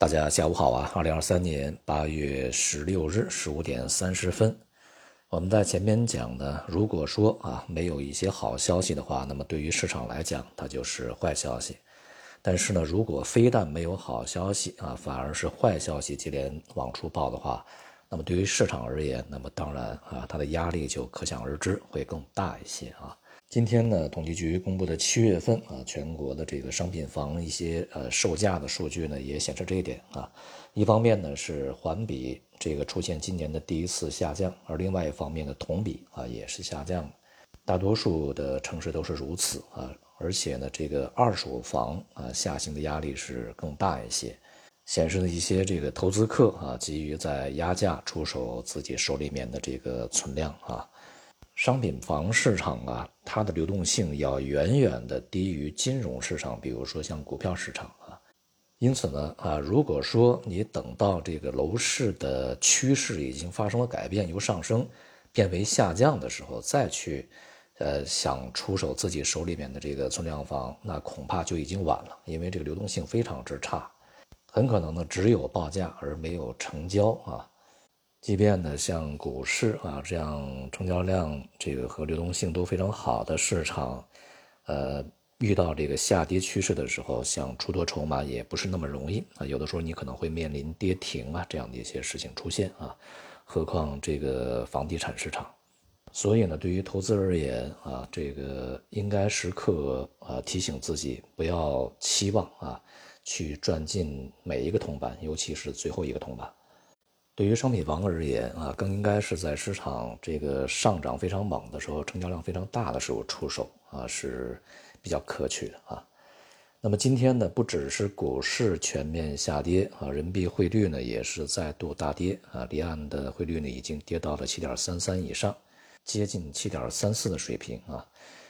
大家下午好啊！二零二三年八月十六日十五点三十分，我们在前面讲呢，如果说啊没有一些好消息的话，那么对于市场来讲，它就是坏消息。但是呢，如果非但没有好消息啊，反而是坏消息接连往出报的话，那么对于市场而言，那么当然啊，它的压力就可想而知，会更大一些啊。今天呢，统计局公布的七月份啊，全国的这个商品房一些呃售价的数据呢，也显示这一点啊。一方面呢是环比这个出现今年的第一次下降，而另外一方面呢同比啊也是下降。大多数的城市都是如此啊，而且呢这个二手房啊下行的压力是更大一些，显示了一些这个投资客啊急于在压价出手自己手里面的这个存量啊。商品房市场啊，它的流动性要远远的低于金融市场，比如说像股票市场啊。因此呢，啊，如果说你等到这个楼市的趋势已经发生了改变，由上升变为下降的时候，再去，呃，想出手自己手里面的这个存量房，那恐怕就已经晚了，因为这个流动性非常之差，很可能呢只有报价而没有成交啊。即便呢，像股市啊这样成交量这个和流动性都非常好的市场，呃，遇到这个下跌趋势的时候，想出多筹码也不是那么容易啊。有的时候你可能会面临跌停啊这样的一些事情出现啊。何况这个房地产市场，所以呢，对于投资而言啊，这个应该时刻啊提醒自己，不要期望啊去赚进每一个铜板，尤其是最后一个铜板。对于商品房而言啊，更应该是在市场这个上涨非常猛的时候，成交量非常大的时候出手啊，是比较可取的啊。那么今天呢，不只是股市全面下跌啊，人民币汇率呢也是再度大跌啊，离岸的汇率呢已经跌到了七点三三以上，接近七点三四的水平啊。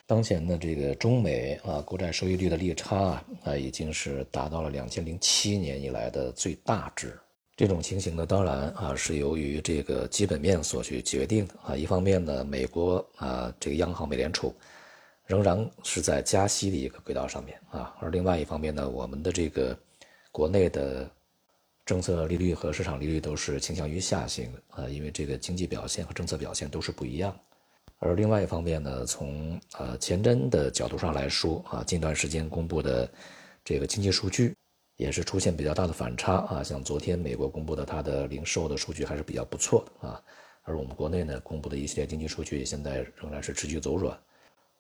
当前的这个中美啊国债收益率的利差啊啊，已经是达到了两千零七年以来的最大值。这种情形呢，当然啊是由于这个基本面所去决定的啊。一方面呢，美国啊这个央行美联储仍然是在加息的一个轨道上面啊，而另外一方面呢，我们的这个国内的政策利率和市场利率都是倾向于下行啊，因为这个经济表现和政策表现都是不一样。而另外一方面呢，从呃前瞻的角度上来说啊，近段时间公布的这个经济数据。也是出现比较大的反差啊，像昨天美国公布的它的零售的数据还是比较不错的啊，而我们国内呢公布的一系列经济数据现在仍然是持续走软，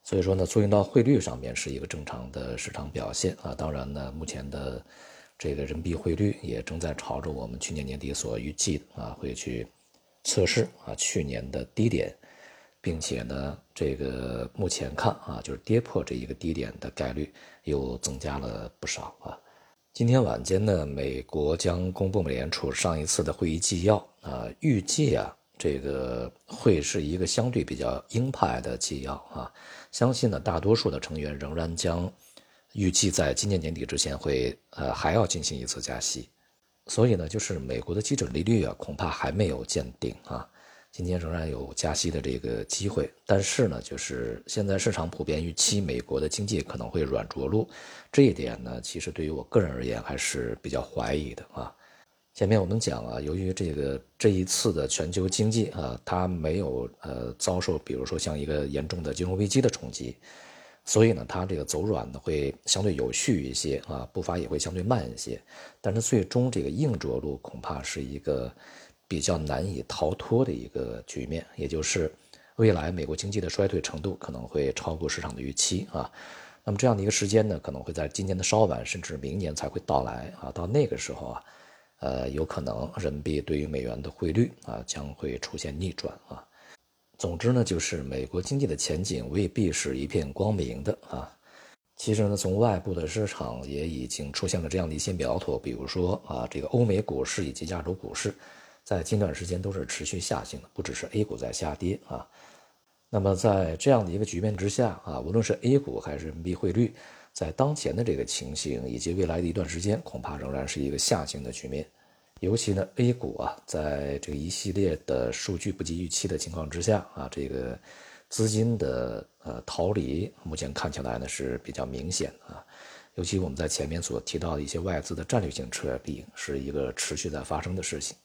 所以说呢，作用到汇率上面是一个正常的市场表现啊。当然呢，目前的这个人民币汇率也正在朝着我们去年年底所预计的啊，会去测试啊去年的低点，并且呢，这个目前看啊，就是跌破这一个低点的概率又增加了不少啊。今天晚间呢，美国将公布美联储上一次的会议纪要啊，预计啊，这个会是一个相对比较鹰派的纪要啊，相信呢，大多数的成员仍然将预计在今年年底之前会呃还要进行一次加息，所以呢，就是美国的基准利率啊，恐怕还没有见顶啊。今天仍然有加息的这个机会，但是呢，就是现在市场普遍预期美国的经济可能会软着陆，这一点呢，其实对于我个人而言还是比较怀疑的啊。前面我们讲啊，由于这个这一次的全球经济啊，它没有呃遭受，比如说像一个严重的金融危机的冲击，所以呢，它这个走软呢会相对有序一些啊，步伐也会相对慢一些，但是最终这个硬着陆恐怕是一个。比较难以逃脱的一个局面，也就是未来美国经济的衰退程度可能会超过市场的预期啊。那么这样的一个时间呢，可能会在今年的稍晚，甚至明年才会到来啊。到那个时候啊，呃，有可能人民币对于美元的汇率啊将会出现逆转啊。总之呢，就是美国经济的前景未必是一片光明的啊。其实呢，从外部的市场也已经出现了这样的一些苗头，比如说啊，这个欧美股市以及亚洲股市。在近段时间都是持续下行的，不只是 A 股在下跌啊。那么在这样的一个局面之下啊，无论是 A 股还是人民币汇率，在当前的这个情形以及未来的一段时间，恐怕仍然是一个下行的局面。尤其呢，A 股啊，在这一系列的数据不及预期的情况之下啊，这个资金的呃逃离，目前看起来呢是比较明显啊。尤其我们在前面所提到的一些外资的战略性撤离，是一个持续在发生的事情。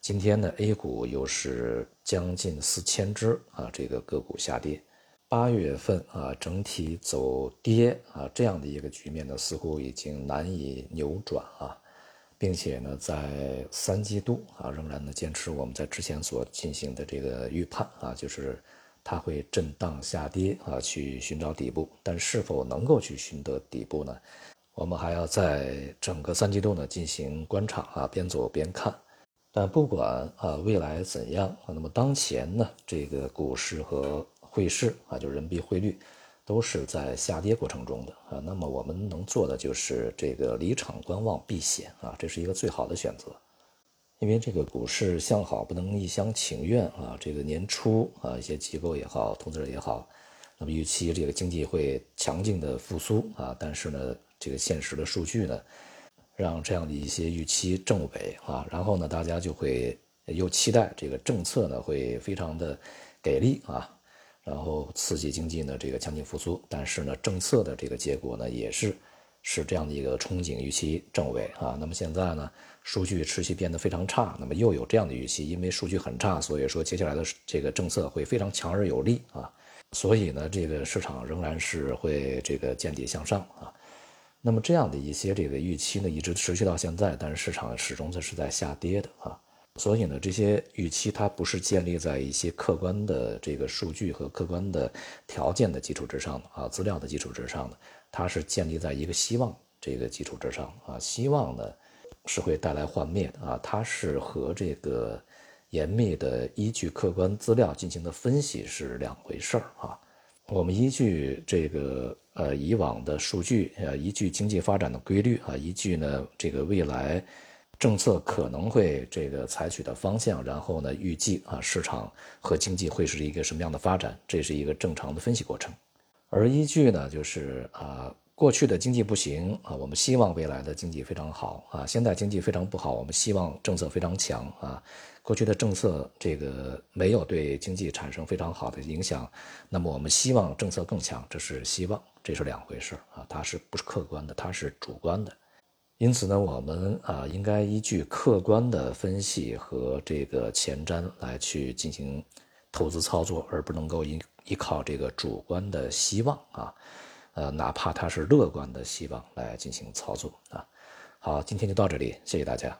今天呢，A 股又是将近四千只啊，这个个股下跌。八月份啊，整体走跌啊，这样的一个局面呢，似乎已经难以扭转啊，并且呢，在三季度啊，仍然呢坚持我们在之前所进行的这个预判啊，就是它会震荡下跌啊，去寻找底部。但是否能够去寻得底部呢？我们还要在整个三季度呢进行观察啊，边走边看。但不管啊未来怎样，那么当前呢，这个股市和汇市啊，就是人民币汇率，都是在下跌过程中的啊。那么我们能做的就是这个离场观望避险啊，这是一个最好的选择。因为这个股市向好不能一厢情愿啊。这个年初啊，一些机构也好，投资者也好，那么预期这个经济会强劲的复苏啊。但是呢，这个现实的数据呢，让这样的一些预期正伪啊。然后呢，大家就会又期待这个政策呢会非常的给力啊。然后刺激经济呢，这个强劲复苏，但是呢，政策的这个结果呢，也是是这样的一个憧憬预期正伪啊。那么现在呢，数据持续变得非常差，那么又有这样的预期，因为数据很差，所以说接下来的这个政策会非常强而有力啊。所以呢，这个市场仍然是会这个见底向上啊。那么这样的一些这个预期呢，一直持续到现在，但是市场始终它是在下跌的啊。所以呢，这些预期它不是建立在一些客观的这个数据和客观的条件的基础之上的啊，资料的基础之上的，它是建立在一个希望这个基础之上啊。希望呢是会带来幻灭的啊，它是和这个严密的依据客观资料进行的分析是两回事儿啊。我们依据这个呃以往的数据呃，依据经济发展的规律啊，依据呢这个未来。政策可能会这个采取的方向，然后呢，预计啊市场和经济会是一个什么样的发展，这是一个正常的分析过程。而依据呢，就是啊过去的经济不行啊，我们希望未来的经济非常好啊。现在经济非常不好，我们希望政策非常强啊。过去的政策这个没有对经济产生非常好的影响，那么我们希望政策更强，这是希望，这是两回事啊，它是不是客观的，它是主观的。因此呢，我们啊应该依据客观的分析和这个前瞻来去进行投资操作，而不能够依依靠这个主观的希望啊，呃，哪怕它是乐观的希望来进行操作啊。好，今天就到这里，谢谢大家。